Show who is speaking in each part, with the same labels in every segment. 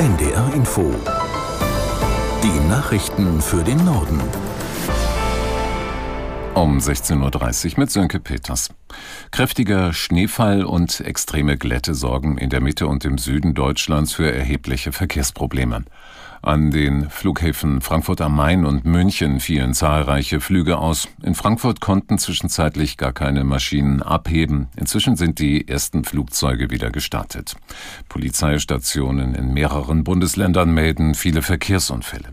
Speaker 1: NDR Info. Die Nachrichten für den Norden.
Speaker 2: Um 16.30 Uhr mit Sönke Peters. Kräftiger Schneefall und extreme Glätte sorgen in der Mitte und im Süden Deutschlands für erhebliche Verkehrsprobleme. An den Flughäfen Frankfurt am Main und München fielen zahlreiche Flüge aus. In Frankfurt konnten zwischenzeitlich gar keine Maschinen abheben. Inzwischen sind die ersten Flugzeuge wieder gestartet. Polizeistationen in mehreren Bundesländern melden viele Verkehrsunfälle.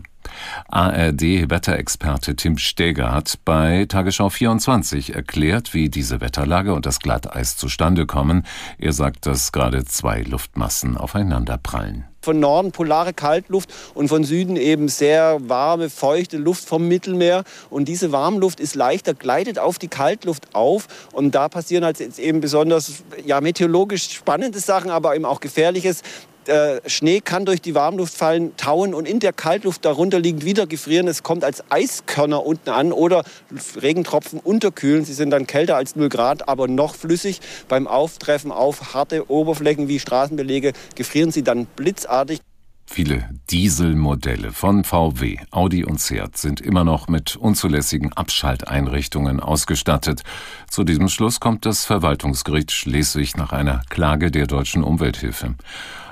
Speaker 2: ARD-Wetterexperte Tim Steger hat bei Tagesschau 24 erklärt, wie diese Wetterlage und das Glatteis zustande kommen. Er sagt, dass gerade zwei Luftmassen aufeinanderprallen
Speaker 3: von Norden polare Kaltluft und von Süden eben sehr warme, feuchte Luft vom Mittelmeer. Und diese Warmluft ist leichter, gleitet auf die Kaltluft auf. Und da passieren halt jetzt eben besonders ja, meteorologisch spannende Sachen, aber eben auch gefährliches äh, Schnee kann durch die Warmluft fallen, tauen und in der Kaltluft darunter liegend wieder gefrieren. Es kommt als Eiskörner unten an oder Regentropfen unterkühlen. Sie sind dann kälter als 0 Grad, aber noch flüssig. Beim Auftreffen auf harte Oberflächen wie Straßenbelege gefrieren sie dann blitzartig.
Speaker 2: Viele Dieselmodelle von VW, Audi und Seat sind immer noch mit unzulässigen Abschalteinrichtungen ausgestattet. Zu diesem Schluss kommt das Verwaltungsgericht Schleswig nach einer Klage der deutschen Umwelthilfe.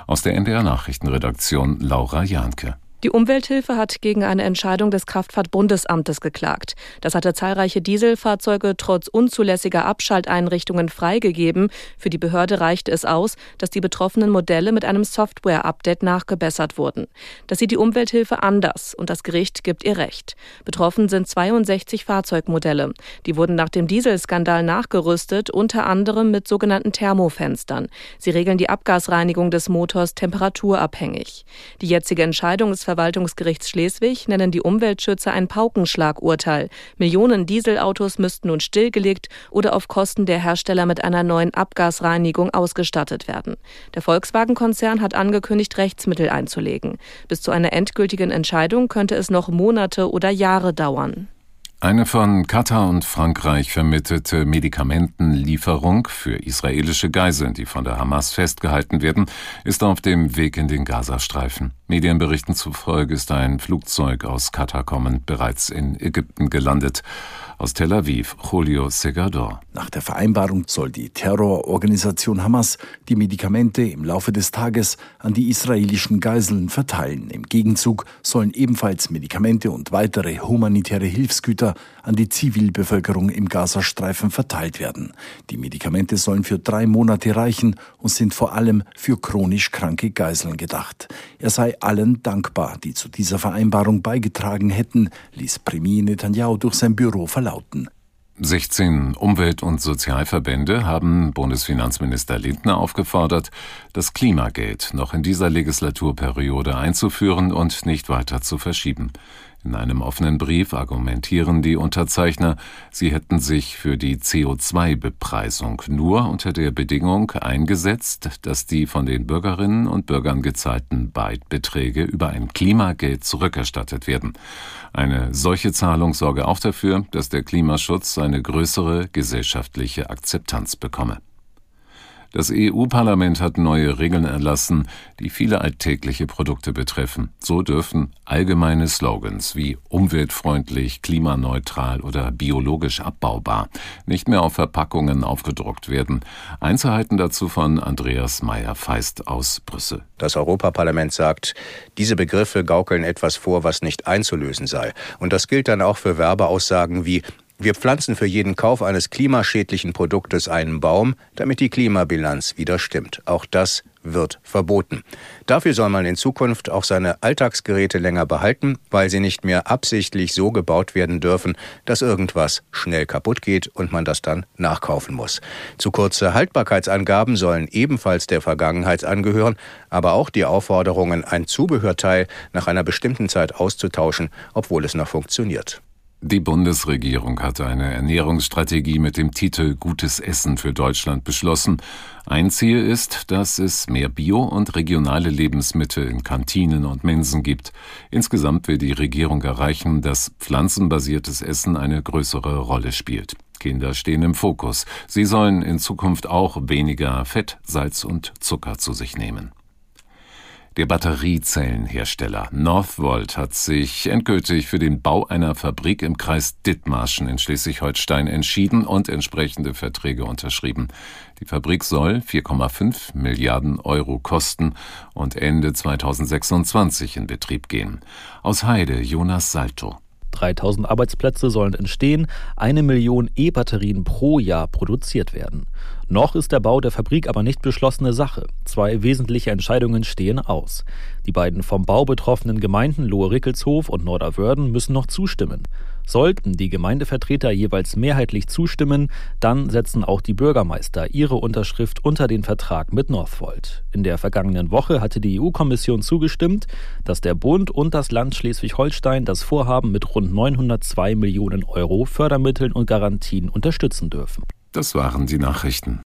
Speaker 2: Aus der NDR Nachrichtenredaktion Laura Jahnke.
Speaker 4: Die Umwelthilfe hat gegen eine Entscheidung des Kraftfahrtbundesamtes geklagt. Das hatte zahlreiche Dieselfahrzeuge trotz unzulässiger Abschalteinrichtungen freigegeben. Für die Behörde reichte es aus, dass die betroffenen Modelle mit einem Software-Update nachgebessert wurden. Das sieht die Umwelthilfe anders und das Gericht gibt ihr Recht. Betroffen sind 62 Fahrzeugmodelle. Die wurden nach dem Dieselskandal nachgerüstet, unter anderem mit sogenannten Thermofenstern. Sie regeln die Abgasreinigung des Motors temperaturabhängig. Die jetzige Entscheidung ist Verwaltungsgerichts Schleswig nennen die Umweltschützer ein Paukenschlagurteil. Millionen Dieselautos müssten nun stillgelegt oder auf Kosten der Hersteller mit einer neuen Abgasreinigung ausgestattet werden. Der Volkswagen-Konzern hat angekündigt, Rechtsmittel einzulegen. Bis zu einer endgültigen Entscheidung könnte es noch Monate oder Jahre dauern.
Speaker 2: Eine von Katar und Frankreich vermittelte Medikamentenlieferung für israelische Geiseln, die von der Hamas festgehalten werden, ist auf dem Weg in den Gazastreifen. Medienberichten zufolge ist ein Flugzeug aus Katar kommend bereits in Ägypten gelandet. Aus Tel Aviv, Julio Segador.
Speaker 5: Nach der Vereinbarung soll die Terrororganisation Hamas die Medikamente im Laufe des Tages an die israelischen Geiseln verteilen. Im Gegenzug sollen ebenfalls Medikamente und weitere humanitäre Hilfsgüter an die Zivilbevölkerung im Gazastreifen verteilt werden. Die Medikamente sollen für drei Monate reichen und sind vor allem für chronisch kranke Geiseln gedacht. Er sei allen dankbar, die zu dieser Vereinbarung beigetragen hätten, ließ Premier Netanyahu durch sein Büro verlauten lauten.
Speaker 2: 16 Umwelt- und Sozialverbände haben Bundesfinanzminister Lindner aufgefordert, das Klimageld noch in dieser Legislaturperiode einzuführen und nicht weiter zu verschieben. In einem offenen Brief argumentieren die Unterzeichner, sie hätten sich für die CO2-Bepreisung nur unter der Bedingung eingesetzt, dass die von den Bürgerinnen und Bürgern gezahlten Beitbeträge über ein Klimageld zurückerstattet werden. Eine solche Zahlung sorge auch dafür, dass der Klimaschutz eine größere gesellschaftliche Akzeptanz bekomme. Das EU-Parlament hat neue Regeln erlassen, die viele alltägliche Produkte betreffen. So dürfen allgemeine Slogans wie umweltfreundlich, klimaneutral oder biologisch abbaubar nicht mehr auf Verpackungen aufgedruckt werden. Einzelheiten dazu von Andreas Meyer-Feist aus Brüssel.
Speaker 6: Das Europaparlament sagt, diese Begriffe gaukeln etwas vor, was nicht einzulösen sei. Und das gilt dann auch für Werbeaussagen wie wir pflanzen für jeden Kauf eines klimaschädlichen Produktes einen Baum, damit die Klimabilanz wieder stimmt. Auch das wird verboten. Dafür soll man in Zukunft auch seine Alltagsgeräte länger behalten, weil sie nicht mehr absichtlich so gebaut werden dürfen, dass irgendwas schnell kaputt geht und man das dann nachkaufen muss. Zu kurze Haltbarkeitsangaben sollen ebenfalls der Vergangenheit angehören, aber auch die Aufforderungen, ein Zubehörteil nach einer bestimmten Zeit auszutauschen, obwohl es noch funktioniert.
Speaker 2: Die Bundesregierung hatte eine Ernährungsstrategie mit dem Titel Gutes Essen für Deutschland beschlossen. Ein Ziel ist, dass es mehr Bio- und regionale Lebensmittel in Kantinen und Mensen gibt. Insgesamt will die Regierung erreichen, dass pflanzenbasiertes Essen eine größere Rolle spielt. Kinder stehen im Fokus. Sie sollen in Zukunft auch weniger Fett, Salz und Zucker zu sich nehmen. Der Batteriezellenhersteller Northvolt hat sich endgültig für den Bau einer Fabrik im Kreis Dithmarschen in Schleswig-Holstein entschieden und entsprechende Verträge unterschrieben. Die Fabrik soll 4,5 Milliarden Euro kosten und Ende 2026 in Betrieb gehen. Aus Heide Jonas Salto.
Speaker 7: 3000 Arbeitsplätze sollen entstehen, eine Million E-Batterien pro Jahr produziert werden. Noch ist der Bau der Fabrik aber nicht beschlossene Sache. Zwei wesentliche Entscheidungen stehen aus. Die beiden vom Bau betroffenen Gemeinden Lohe-Rickelshof und Norderwörden müssen noch zustimmen. Sollten die Gemeindevertreter jeweils mehrheitlich zustimmen, dann setzen auch die Bürgermeister ihre Unterschrift unter den Vertrag mit Northvolt. In der vergangenen Woche hatte die EU-Kommission zugestimmt, dass der Bund und das Land Schleswig-Holstein das Vorhaben mit rund 902 Millionen Euro Fördermitteln und Garantien unterstützen dürfen.
Speaker 2: Das waren die Nachrichten.